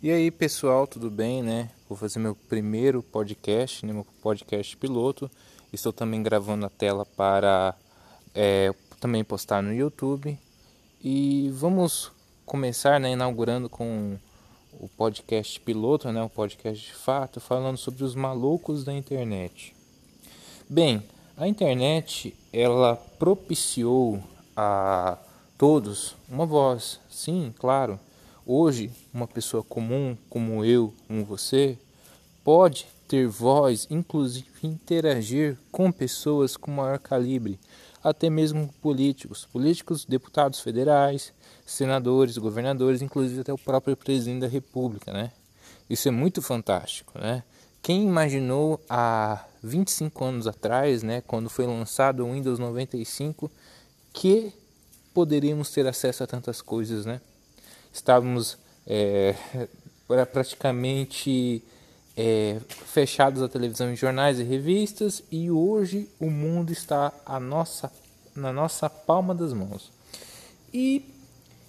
E aí pessoal, tudo bem, né? Vou fazer meu primeiro podcast, né? meu podcast piloto. Estou também gravando a tela para é, também postar no YouTube. E vamos começar, né, inaugurando com o podcast piloto, né, o podcast de fato, falando sobre os malucos da internet. Bem, a internet ela propiciou a todos uma voz, sim, claro Hoje, uma pessoa comum como eu, como você, pode ter voz, inclusive interagir com pessoas com maior calibre, até mesmo políticos, políticos, deputados federais, senadores, governadores, inclusive até o próprio presidente da República, né? Isso é muito fantástico, né? Quem imaginou há 25 anos atrás, né, quando foi lançado o Windows 95, que poderíamos ter acesso a tantas coisas, né? Estávamos é, praticamente é, fechados à televisão, jornais e revistas, e hoje o mundo está a nossa, na nossa palma das mãos. E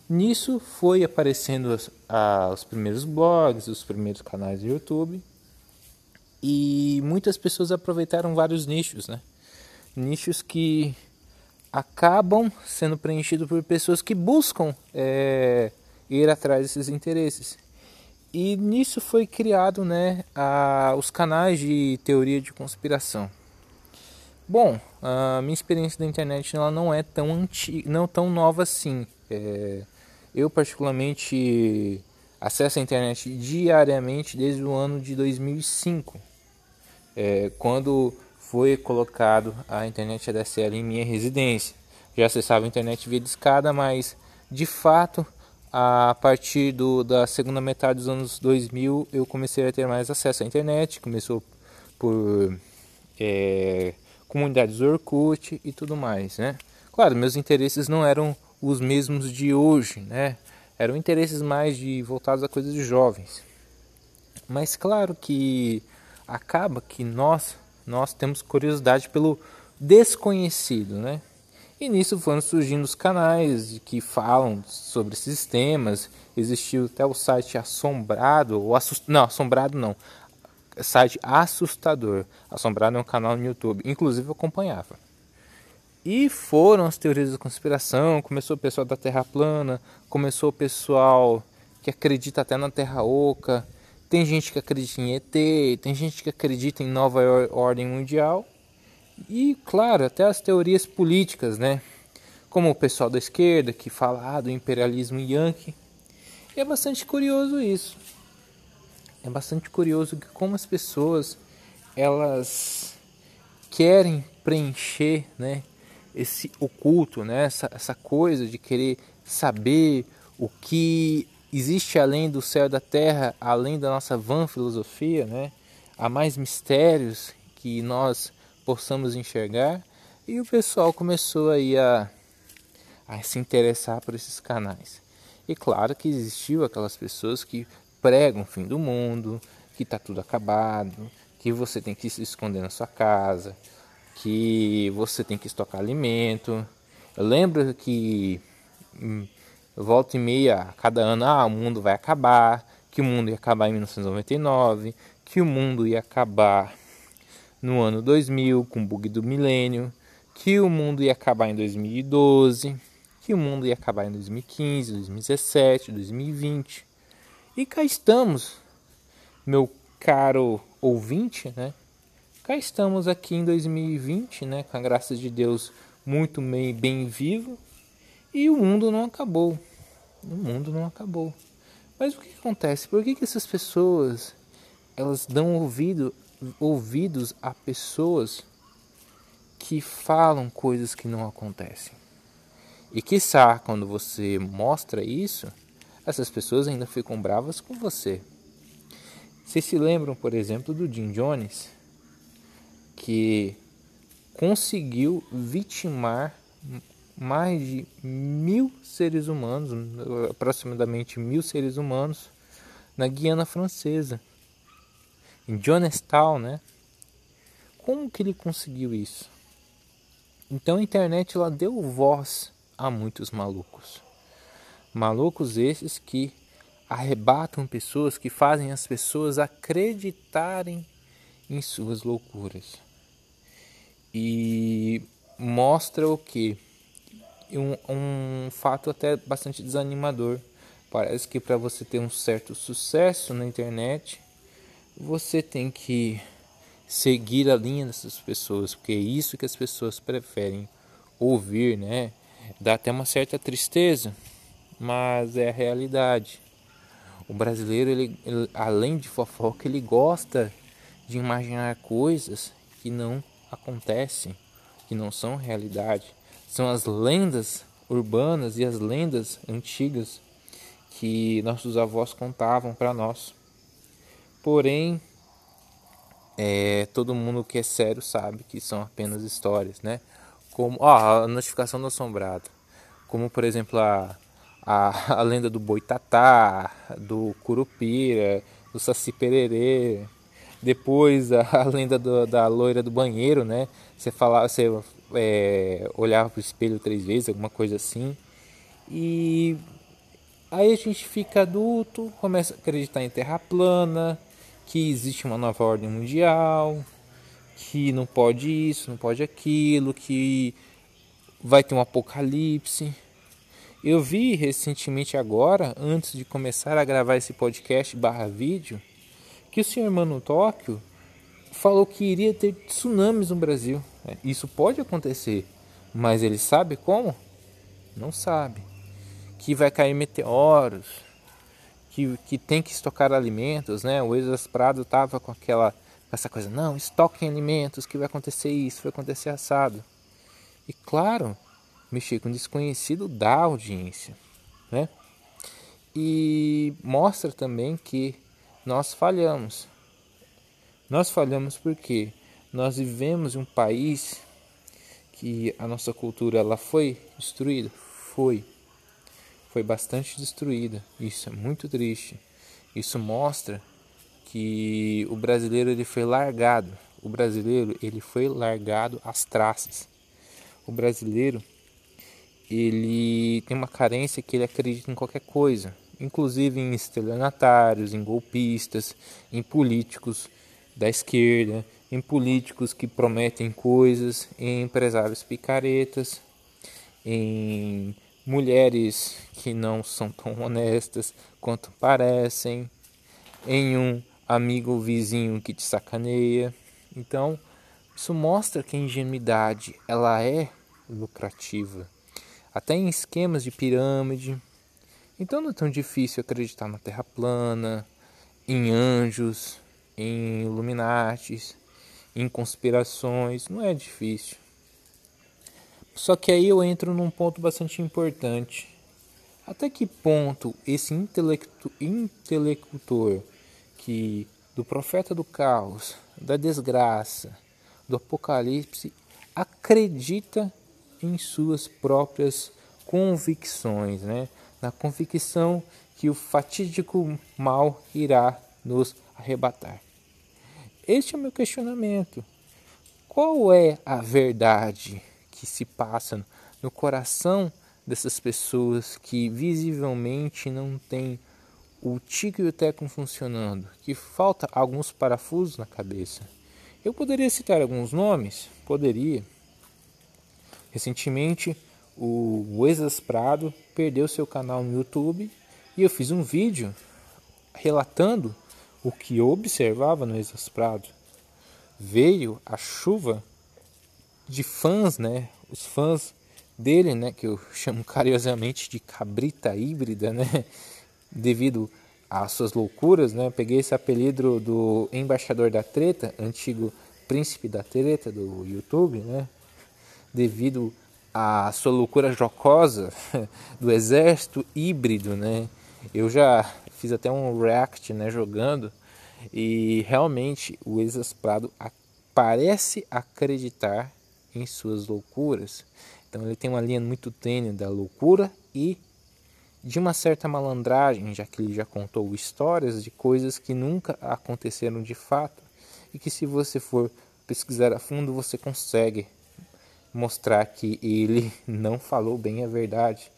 nisso foi aparecendo os, a, os primeiros blogs, os primeiros canais do YouTube, e muitas pessoas aproveitaram vários nichos, né? Nichos que acabam sendo preenchidos por pessoas que buscam é, ir atrás desses interesses. E nisso foi criado né, a, os canais de teoria de conspiração. Bom, a minha experiência da internet ela não é tão antiga, não tão nova assim. É, eu particularmente acesso a internet diariamente desde o ano de 2005, é, quando foi colocado a internet ADSL em minha residência. Já acessava a internet via discada, mas de fato a partir do, da segunda metade dos anos 2000 eu comecei a ter mais acesso à internet, começou por é, comunidades Orkut e tudo mais, né? Claro, meus interesses não eram os mesmos de hoje, né? Eram interesses mais de voltados a coisas de jovens. Mas claro que acaba que nós nós temos curiosidade pelo desconhecido, né? E nisso foram surgindo os canais que falam sobre esses temas. Existiu até o site Assombrado, ou assust... não, Assombrado não, site Assustador. Assombrado é um canal no YouTube, inclusive eu acompanhava. E foram as teorias da conspiração, começou o pessoal da Terra plana, começou o pessoal que acredita até na Terra oca, tem gente que acredita em ET, tem gente que acredita em nova ordem mundial e, claro, até as teorias políticas, né? Como o pessoal da esquerda que fala ah, do imperialismo yankee. E é bastante curioso isso. É bastante curioso que como as pessoas elas querem preencher, né, esse oculto, né, essa, essa coisa de querer saber o que existe além do céu e da terra, além da nossa vã filosofia, né? Há mais mistérios que nós possamos enxergar e o pessoal começou aí a, a se interessar por esses canais. E claro que existiu aquelas pessoas que pregam o fim do mundo, que está tudo acabado, que você tem que se esconder na sua casa, que você tem que estocar alimento. Eu lembro que hum, volta e meia, cada ano, ah, o mundo vai acabar, que o mundo ia acabar em 1999, que o mundo ia acabar no ano 2000 com o bug do milênio, que o mundo ia acabar em 2012, que o mundo ia acabar em 2015, 2017, 2020. E cá estamos, meu caro ouvinte, né? Cá estamos aqui em 2020, né, com a graça de Deus muito bem, bem vivo, e o mundo não acabou. O mundo não acabou. Mas o que acontece? Por que, que essas pessoas elas dão ouvido ouvidos a pessoas que falam coisas que não acontecem. E quiçá, quando você mostra isso, essas pessoas ainda ficam bravas com você. Vocês se lembram, por exemplo, do Jim Jones, que conseguiu vitimar mais de mil seres humanos, aproximadamente mil seres humanos, na Guiana Francesa em Jonestown, né? Como que ele conseguiu isso? Então a internet ela deu voz a muitos malucos. Malucos esses que arrebatam pessoas, que fazem as pessoas acreditarem em suas loucuras. E mostra o que? Um, um fato até bastante desanimador. Parece que para você ter um certo sucesso na internet, você tem que seguir a linha dessas pessoas, porque é isso que as pessoas preferem ouvir, né? Dá até uma certa tristeza, mas é a realidade. O brasileiro, ele, ele, além de fofoca, ele gosta de imaginar coisas que não acontecem, que não são realidade. São as lendas urbanas e as lendas antigas que nossos avós contavam para nós. Porém, é, todo mundo que é sério sabe que são apenas histórias, né? Como ó, a notificação do assombrado, como por exemplo a, a, a lenda do boitatá, do curupira, do saci pererê, depois a, a lenda do, da loira do banheiro, né? Você falava, você é, olhava para o espelho três vezes, alguma coisa assim. E aí a gente fica adulto, começa a acreditar em terra plana, que existe uma nova ordem mundial, que não pode isso, não pode aquilo, que vai ter um apocalipse. Eu vi recentemente agora, antes de começar a gravar esse podcast barra vídeo, que o senhor Mano Tóquio falou que iria ter tsunamis no Brasil. É, isso pode acontecer, mas ele sabe como? Não sabe. Que vai cair meteoros, que, que tem que estocar alimentos, né? O Exas Prado tava com aquela essa coisa, não, estoquem alimentos, que vai acontecer isso, vai acontecer assado. E claro, mexer com desconhecido dá audiência, né? E mostra também que nós falhamos. Nós falhamos porque nós vivemos em um país que a nossa cultura ela foi destruída, foi, foi bastante destruída. Isso é muito triste. Isso mostra que o brasileiro ele foi largado. O brasileiro ele foi largado às traças. O brasileiro ele tem uma carência que ele acredita em qualquer coisa inclusive em estelionatários, em golpistas, em políticos da esquerda, em políticos que prometem coisas, em empresários picaretas, em mulheres que não são tão honestas quanto parecem, em um amigo vizinho que te sacaneia. Então, isso mostra que a ingenuidade ela é lucrativa. Até em esquemas de pirâmide, então não é tão difícil acreditar na Terra plana, em anjos, em Illuminatis, em conspirações, não é difícil. Só que aí eu entro num ponto bastante importante. Até que ponto esse intelecto, intelector que do profeta do caos, da desgraça, do apocalipse acredita em suas próprias convicções, né? na convicção que o fatídico mal irá nos arrebatar. Este é o meu questionamento. Qual é a verdade que se passa no coração dessas pessoas que visivelmente não têm o tico e o teco funcionando, que falta alguns parafusos na cabeça? Eu poderia citar alguns nomes? Poderia. Recentemente, o Exas Prado perdeu seu canal no YouTube e eu fiz um vídeo relatando o que eu observava no Exas Prado. Veio a chuva de fãs, né? Os fãs dele, né? Que eu chamo carinhosamente de cabrita híbrida, né? Devido às suas loucuras, né? Peguei esse apelido do embaixador da treta, antigo príncipe da treta do YouTube, né? Devido a sua loucura jocosa do exército híbrido, né? Eu já fiz até um react, né, jogando e realmente o Exasprado parece acreditar em suas loucuras. Então ele tem uma linha muito tênue da loucura e de uma certa malandragem, já que ele já contou histórias de coisas que nunca aconteceram de fato e que se você for pesquisar a fundo você consegue mostrar que ele não falou bem a verdade.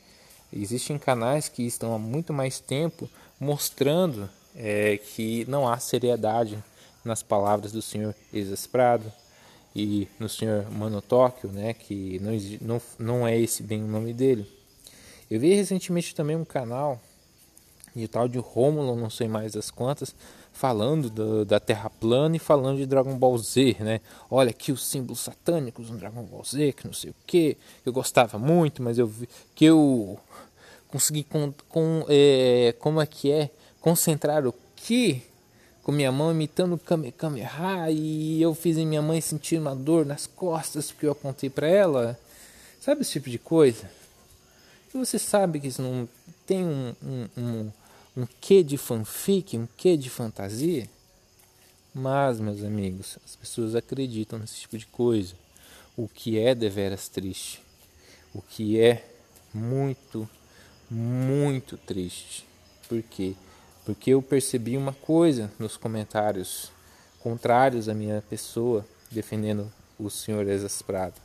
Existem canais que estão há muito mais tempo mostrando é, que não há seriedade nas palavras do senhor Exasprado e no senhor Monotóquio, né, que não, não, não é esse bem o nome dele. Eu vi recentemente também um canal de tal de Rômulo, não sei mais das quantas, falando do, da Terra plana e falando de Dragon Ball Z, né? Olha aqui os símbolos satânicos no Dragon Ball Z, que não sei o que, eu gostava muito, mas eu vi que eu consegui com, com é, como é que é concentrar o que com minha mão imitando Kamehameha e eu fiz minha mãe sentir uma dor nas costas porque eu apontei para ela. Sabe esse tipo de coisa? E você sabe que isso não tem um, um, um, um quê de fanfic, um quê de fantasia? Mas, meus amigos, as pessoas acreditam nesse tipo de coisa. O que é deveras triste. O que é muito, muito triste. Por quê? Porque eu percebi uma coisa nos comentários contrários à minha pessoa, defendendo o senhor exasperado.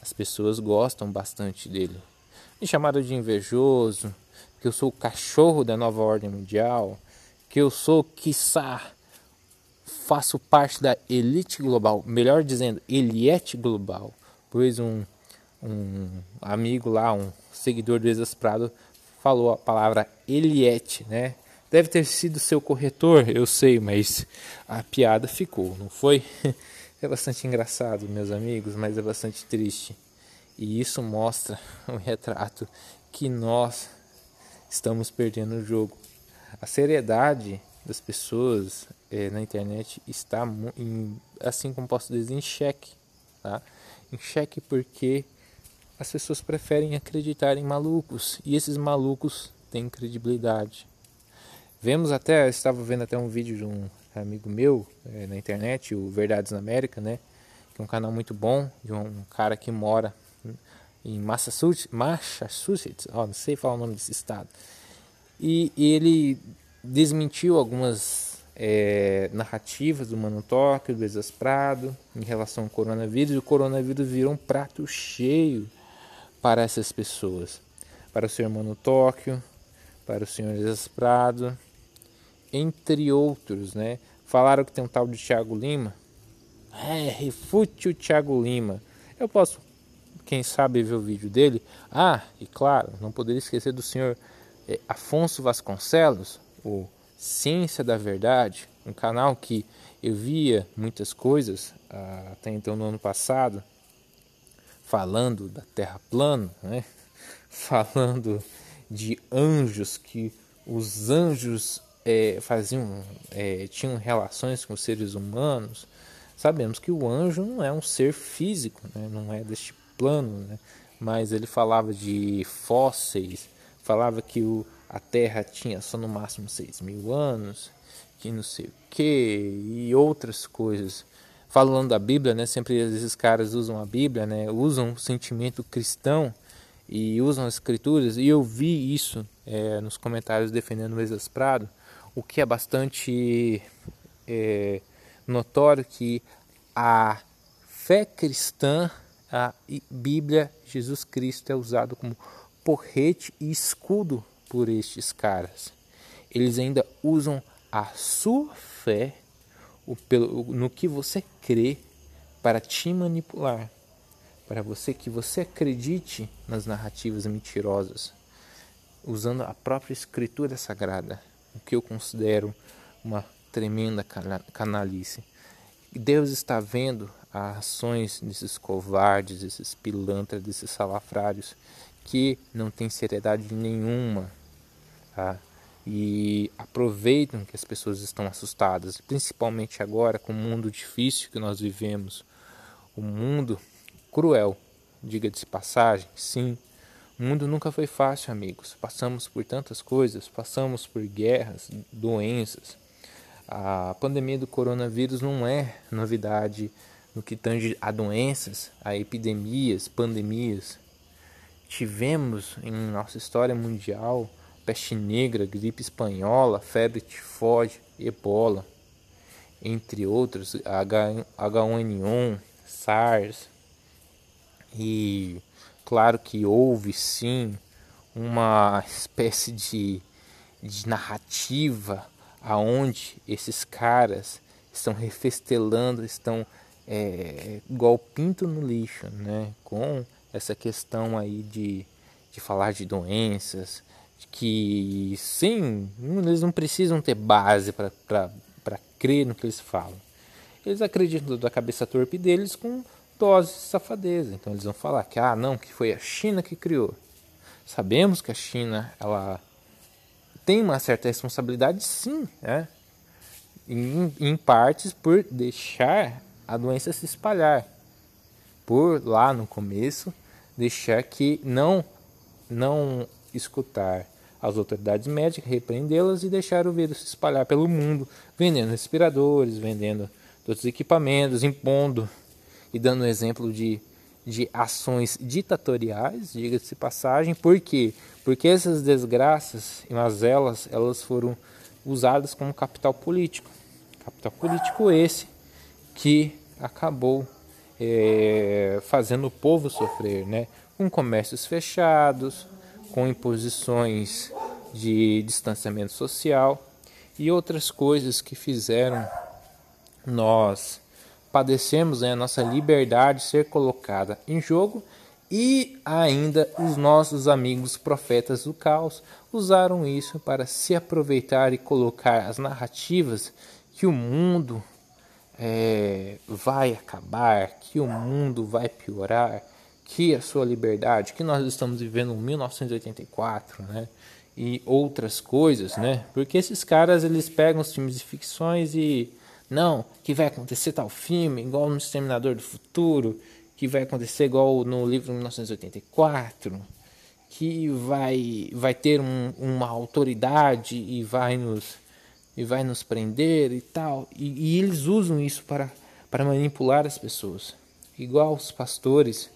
As pessoas gostam bastante dele. Me chamaram de invejoso, que eu sou o cachorro da nova ordem mundial, que eu sou, quiçá, faço parte da elite global, melhor dizendo, eliete global, pois um, um amigo lá, um seguidor do Exasprado, falou a palavra eliete, né? Deve ter sido seu corretor, eu sei, mas a piada ficou, não foi? É bastante engraçado, meus amigos, mas é bastante triste. E isso mostra um retrato que nós estamos perdendo o jogo. A seriedade das pessoas é, na internet está, em, assim como posso dizer, em xeque. Tá? Em xeque porque as pessoas preferem acreditar em malucos e esses malucos têm credibilidade. Vemos até, eu estava vendo até um vídeo de um amigo meu é, na internet, o Verdades na América, né? Que é um canal muito bom, de um cara que mora em Massachusetts, Massachusetts oh, não sei falar o nome desse estado. E, e ele desmentiu algumas é, narrativas do Mano Tóquio, do Exasprado, em relação ao coronavírus. O coronavírus virou um prato cheio para essas pessoas. Para o senhor Mano Tóquio, para o senhor Exasprado entre outros, né? Falaram que tem um tal de Thiago Lima. É, refute o Thiago Lima. Eu posso, quem sabe, ver o vídeo dele. Ah, e claro, não poderia esquecer do senhor é, Afonso Vasconcelos, o Ciência da Verdade, um canal que eu via muitas coisas ah, até então no ano passado, falando da Terra plana, né? falando de anjos que os anjos é, faziam, é, tinham relações com seres humanos, sabemos que o anjo não é um ser físico, né? não é deste plano, né? mas ele falava de fósseis, falava que o, a Terra tinha só no máximo 6 mil anos, que não sei o que, e outras coisas. Falando da Bíblia, né? sempre esses caras usam a Bíblia, né? usam o sentimento cristão e usam as escrituras, e eu vi isso é, nos comentários defendendo o Exasprado, o que é bastante é, notório que a fé cristã, a Bíblia, Jesus Cristo é usado como porrete e escudo por estes caras. Eles ainda usam a sua fé o, pelo, no que você crê para te manipular, para você que você acredite nas narrativas mentirosas, usando a própria escritura sagrada o que eu considero uma tremenda canalice. Deus está vendo as ações desses covardes, desses pilantras, desses salafrários que não têm seriedade nenhuma tá? e aproveitam que as pessoas estão assustadas, principalmente agora com o mundo difícil que nós vivemos, o um mundo cruel, diga-se passagem, sim, o mundo nunca foi fácil, amigos. Passamos por tantas coisas, passamos por guerras, doenças. A pandemia do coronavírus não é novidade no que tange a doenças, a epidemias, pandemias. Tivemos em nossa história mundial peste negra, gripe espanhola, febre tifoide, ebola, entre outros, H1N1, SARS e Claro que houve sim uma espécie de de narrativa aonde esses caras estão refestelando, estão é, igual pinto no lixo, né? Com essa questão aí de, de falar de doenças, que sim, eles não precisam ter base para crer no que eles falam. Eles acreditam da cabeça torpe deles com doses de safadeza. Então eles vão falar que ah, não, que foi a China que criou. Sabemos que a China ela tem uma certa responsabilidade, sim, né? em, em partes por deixar a doença se espalhar, por lá no começo deixar que não não escutar as autoridades médicas, repreendê-las e deixar o vírus se espalhar pelo mundo, vendendo respiradores, vendendo outros equipamentos, impondo e dando exemplo de, de ações ditatoriais, diga-se passagem. Por quê? Porque essas desgraças e mazelas elas foram usadas como capital político. Capital político esse que acabou é, fazendo o povo sofrer, né? com comércios fechados, com imposições de distanciamento social e outras coisas que fizeram nós padecermos né, a nossa liberdade ser colocada em jogo e ainda os nossos amigos profetas do caos usaram isso para se aproveitar e colocar as narrativas que o mundo é, vai acabar, que o mundo vai piorar, que a sua liberdade, que nós estamos vivendo em 1984, né? E outras coisas, né? Porque esses caras eles pegam os filmes de ficções e não, que vai acontecer tal filme, igual no Exterminador do Futuro, que vai acontecer igual no livro 1984, que vai vai ter um, uma autoridade e vai nos e vai nos prender e tal. E, e eles usam isso para para manipular as pessoas, igual os pastores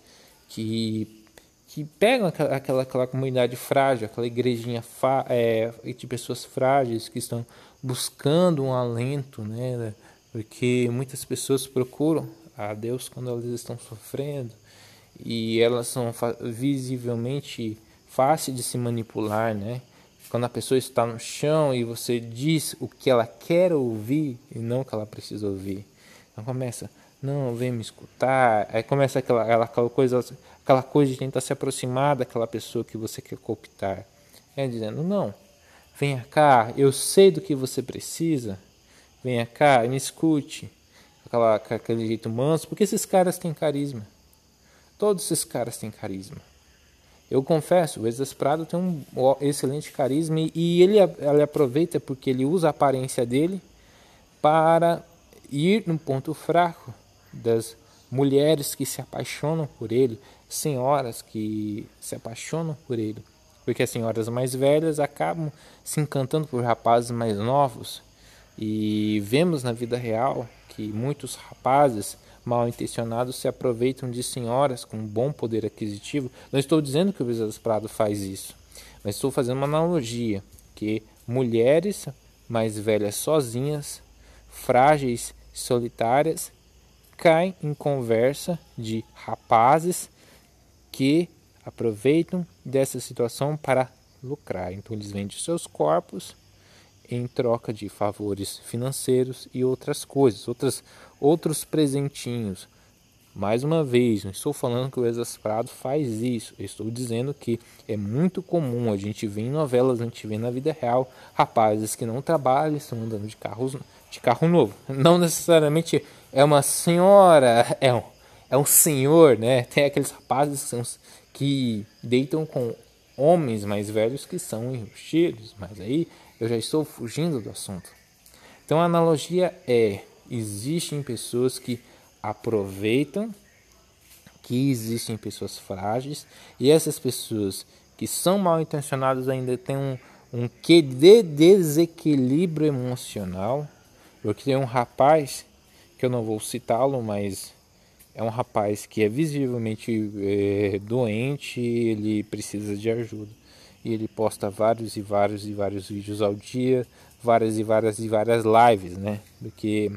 que que pegam aquela, aquela, comunidade frágil, aquela igrejinha é, de pessoas frágeis que estão buscando um alento, né? Porque muitas pessoas procuram a Deus quando elas estão sofrendo e elas são visivelmente fáceis de se manipular, né? Quando a pessoa está no chão e você diz o que ela quer ouvir e não o que ela precisa ouvir. Então começa, não, vem me escutar. Aí começa aquela, aquela, coisa, aquela coisa de tentar se aproximar daquela pessoa que você quer cooptar. É dizendo, não, venha cá, eu sei do que você precisa. Venha cá, me escute. Aquela, aquele jeito manso, porque esses caras têm carisma. Todos esses caras têm carisma. Eu confesso, o Exas Prado tem um excelente carisma e ele, ele aproveita porque ele usa a aparência dele para ir no ponto fraco das mulheres que se apaixonam por ele, senhoras que se apaixonam por ele, porque as senhoras mais velhas acabam se encantando por rapazes mais novos. E vemos na vida real que muitos rapazes mal intencionados se aproveitam de senhoras com bom poder aquisitivo. Não estou dizendo que o Bezerra Prado faz isso, mas estou fazendo uma analogia que mulheres mais velhas sozinhas, frágeis, solitárias, caem em conversa de rapazes que aproveitam dessa situação para lucrar. Então eles vendem seus corpos em troca de favores financeiros e outras coisas, outras, outros presentinhos. Mais uma vez, não estou falando que o Exasperado faz isso, estou dizendo que é muito comum, a gente vê em novelas, a gente vê na vida real, rapazes que não trabalham, estão andando de, carros, de carro novo. Não necessariamente é uma senhora, é um, é um senhor, né? Tem aqueles rapazes que, são, que deitam com homens mais velhos que são enrustidos, mas aí eu já estou fugindo do assunto. Então a analogia é: existem pessoas que aproveitam que existem pessoas frágeis e essas pessoas que são mal intencionadas ainda têm um, um quê de desequilíbrio emocional. Porque tem um rapaz, que eu não vou citá-lo, mas é um rapaz que é visivelmente é, doente, ele precisa de ajuda. E ele posta vários e vários e vários vídeos ao dia, várias e várias e várias lives, né? Porque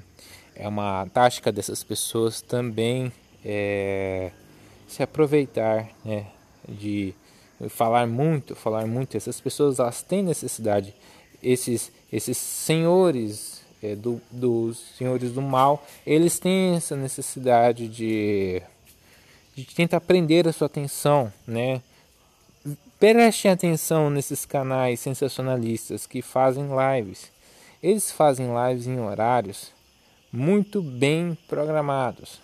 é uma tática dessas pessoas também é, se aproveitar né, de falar muito, falar muito. Essas pessoas elas têm necessidade esses, esses senhores é, do, dos senhores do mal, eles têm essa necessidade de, de tentar prender a sua atenção, né? Prestem atenção nesses canais sensacionalistas que fazem lives. Eles fazem lives em horários muito bem programados.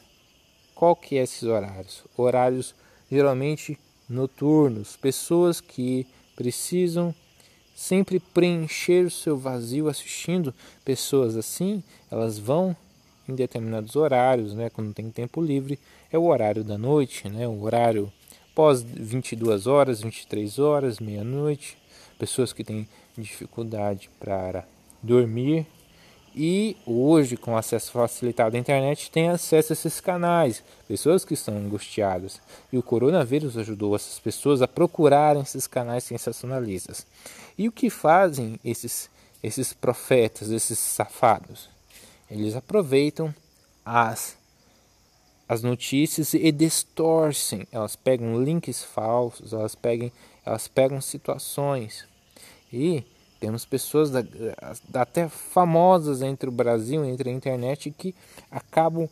Qual que é esses horários? Horários geralmente noturnos, pessoas que precisam sempre preencher o seu vazio assistindo pessoas assim, elas vão em determinados horários, né, quando tem tempo livre, é o horário da noite, né, o horário pós 22 horas, 23 horas, meia-noite, pessoas que têm dificuldade para dormir e hoje com acesso facilitado à internet têm acesso a esses canais, pessoas que estão angustiadas. E o coronavírus ajudou essas pessoas a procurarem esses canais sensacionalistas. E o que fazem esses esses profetas, esses safados? Eles aproveitam as as notícias e distorcem. Elas pegam links falsos, elas pegam, elas pegam situações. E temos pessoas da, até famosas entre o Brasil, entre a internet, que acabam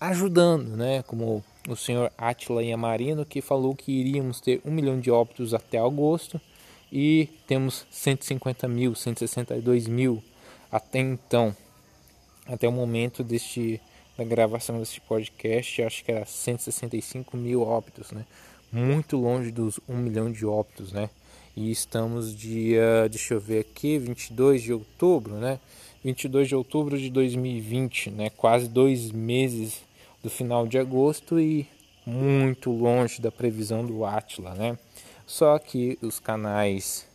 ajudando, né? Como o senhor Atila Yamarino, que falou que iríamos ter um milhão de óbitos até agosto e temos 150 mil, 162 mil até então, até o momento deste da gravação desse podcast, acho que era 165 mil óbitos, né? Muito longe dos 1 milhão de óbitos, né? E estamos dia, deixa eu ver aqui, 22 de outubro, né? 22 de outubro de 2020, né? Quase dois meses do final de agosto e muito longe da previsão do Atila, né? Só que os canais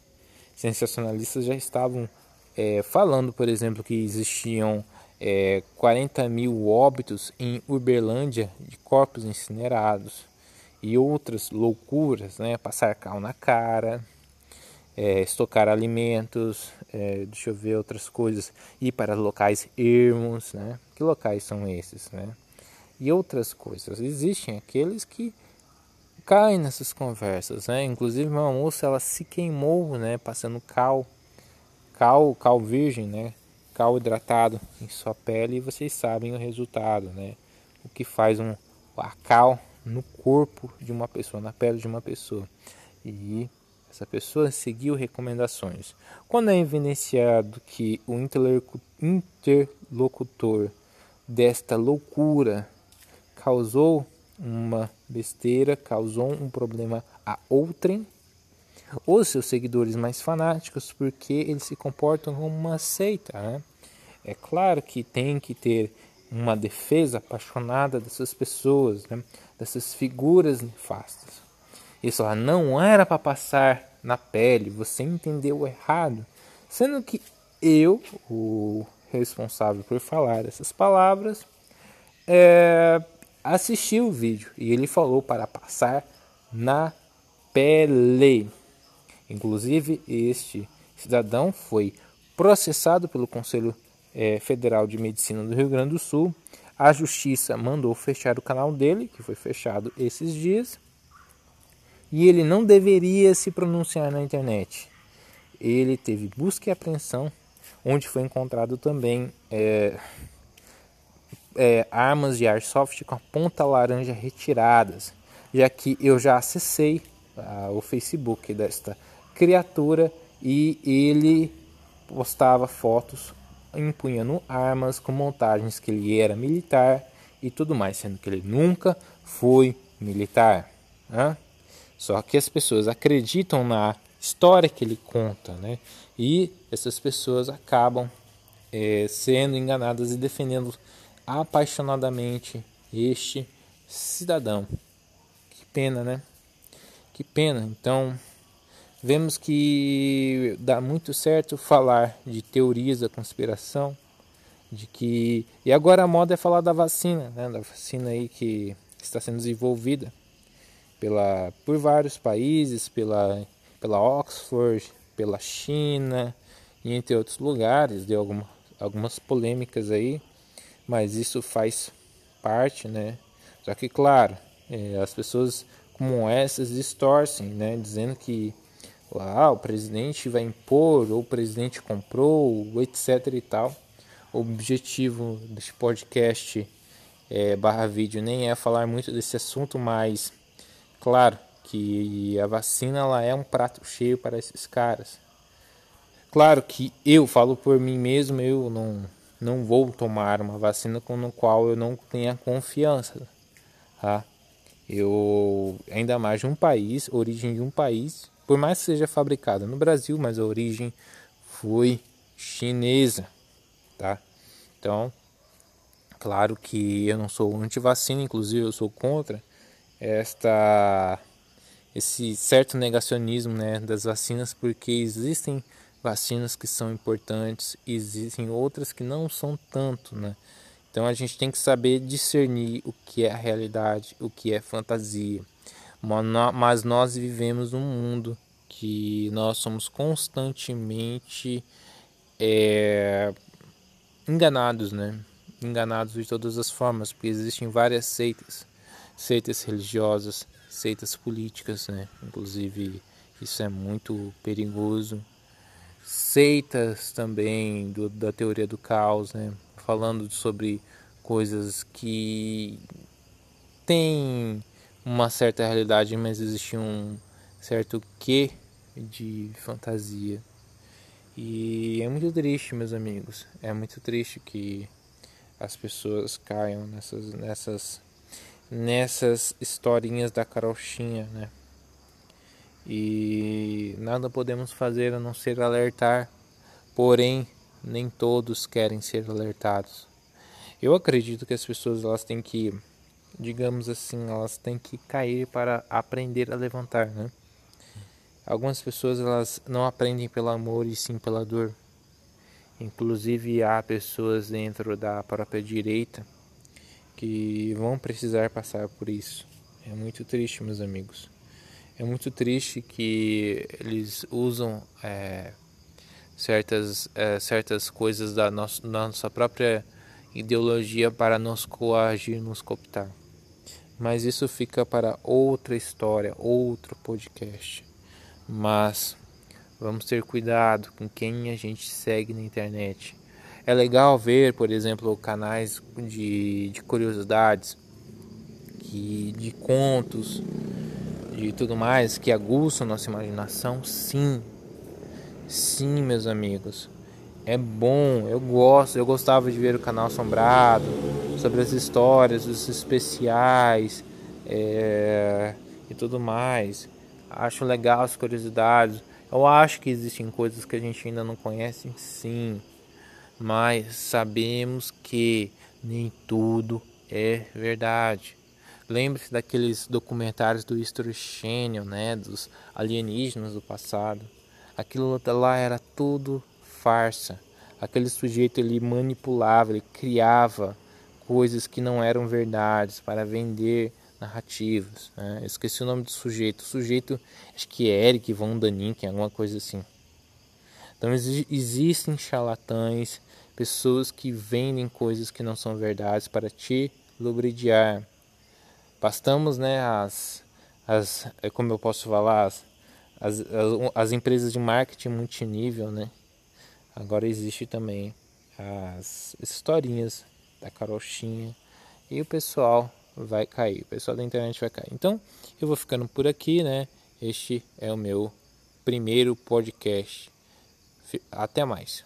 sensacionalistas já estavam é, falando, por exemplo, que existiam é, 40 mil óbitos em Uberlândia de corpos incinerados e outras loucuras, né? Passar cal na cara, é, estocar alimentos, é, deixa eu ver outras coisas, ir para locais ermos, né? Que locais são esses, né? E outras coisas. Existem aqueles que caem nessas conversas, né? Inclusive uma moça ela se queimou, né? Passando cal, cal, cal virgem, né? Cal hidratado em sua pele e vocês sabem o resultado, né? O que faz um a cal no corpo de uma pessoa, na pele de uma pessoa. E essa pessoa seguiu recomendações. Quando é evidenciado que o interlocutor desta loucura causou uma besteira, causou um problema a outrem, os seus seguidores mais fanáticos, porque eles se comportam como uma seita. Né? É claro que tem que ter uma defesa apaixonada dessas pessoas, né? dessas figuras nefastas. Isso lá não era para passar na pele, você entendeu errado. Sendo que eu, o responsável por falar essas palavras, é, assisti o vídeo e ele falou para passar na pele. Inclusive, este cidadão foi processado pelo Conselho é, Federal de Medicina do Rio Grande do Sul. A justiça mandou fechar o canal dele, que foi fechado esses dias, e ele não deveria se pronunciar na internet. Ele teve busca e apreensão, onde foi encontrado também é, é, armas de airsoft com a ponta laranja retiradas, já que eu já acessei ah, o Facebook desta criatura e ele postava fotos empunhando armas com montagens que ele era militar e tudo mais, sendo que ele nunca foi militar. Né? Só que as pessoas acreditam na história que ele conta, né? E essas pessoas acabam é, sendo enganadas e defendendo apaixonadamente este cidadão. Que pena, né? Que pena. Então, vemos que dá muito certo falar de teorias da conspiração, de que e agora a moda é falar da vacina, né, da vacina aí que está sendo desenvolvida pela por vários países, pela pela Oxford, pela China e entre outros lugares, deu alguma, algumas polêmicas aí, mas isso faz parte, né? Só que claro, é, as pessoas como essas distorcem, né, dizendo que ah, o presidente vai impor, ou o presidente comprou, etc e tal. O objetivo deste podcast é, barra vídeo nem é falar muito desse assunto, mas claro que a vacina ela é um prato cheio para esses caras. Claro que eu falo por mim mesmo, eu não, não vou tomar uma vacina com a qual eu não tenha confiança. Tá? Eu, ainda mais de um país, origem de um país, por mais que seja fabricada no Brasil, mas a origem foi chinesa, tá? Então, claro que eu não sou anti-vacina, inclusive eu sou contra esta esse certo negacionismo, né, das vacinas, porque existem vacinas que são importantes, existem outras que não são tanto, né? Então a gente tem que saber discernir o que é a realidade, o que é fantasia. Mas nós vivemos num mundo que nós somos constantemente é, enganados, né? Enganados de todas as formas, porque existem várias seitas, seitas religiosas, seitas políticas, né? Inclusive isso é muito perigoso seitas também do, da teoria do caos, né? falando sobre coisas que têm uma certa realidade, mas existe um certo quê de fantasia. E é muito triste, meus amigos. É muito triste que as pessoas caiam nessas nessas nessas historinhas da carochinha, né? e nada podemos fazer a não ser alertar, porém nem todos querem ser alertados. Eu acredito que as pessoas elas têm que, digamos assim, elas têm que cair para aprender a levantar, né? Algumas pessoas elas não aprendem pelo amor e sim pela dor. Inclusive há pessoas dentro da própria direita que vão precisar passar por isso. É muito triste, meus amigos. É muito triste que eles usam é, certas, é, certas coisas da nossa, nossa própria ideologia para nos coagir, nos cooptar. Mas isso fica para outra história, outro podcast. Mas vamos ter cuidado com quem a gente segue na internet. É legal ver, por exemplo, canais de, de curiosidades, que, de contos, e tudo mais que aguçam nossa imaginação, sim. Sim, meus amigos. É bom, eu gosto, eu gostava de ver o canal Assombrado, sobre as histórias, os especiais é, e tudo mais. Acho legal as curiosidades. Eu acho que existem coisas que a gente ainda não conhece, sim. Mas sabemos que nem tudo é verdade. Lembre-se daqueles documentários do History Channel, né, dos alienígenas do passado. Aquilo lá era tudo farsa. Aquele sujeito ele manipulava, ele criava coisas que não eram verdades para vender narrativas. Né? Eu esqueci o nome do sujeito. O sujeito, acho que é Eric von Daniken, alguma coisa assim. Então existem charlatães, pessoas que vendem coisas que não são verdades para te lubridiar Bastamos, né, as, as é como eu posso falar, as, as, as empresas de marketing multinível, né? Agora existe também as historinhas da carochinha e o pessoal vai cair, o pessoal da internet vai cair. Então, eu vou ficando por aqui, né? Este é o meu primeiro podcast. Até mais.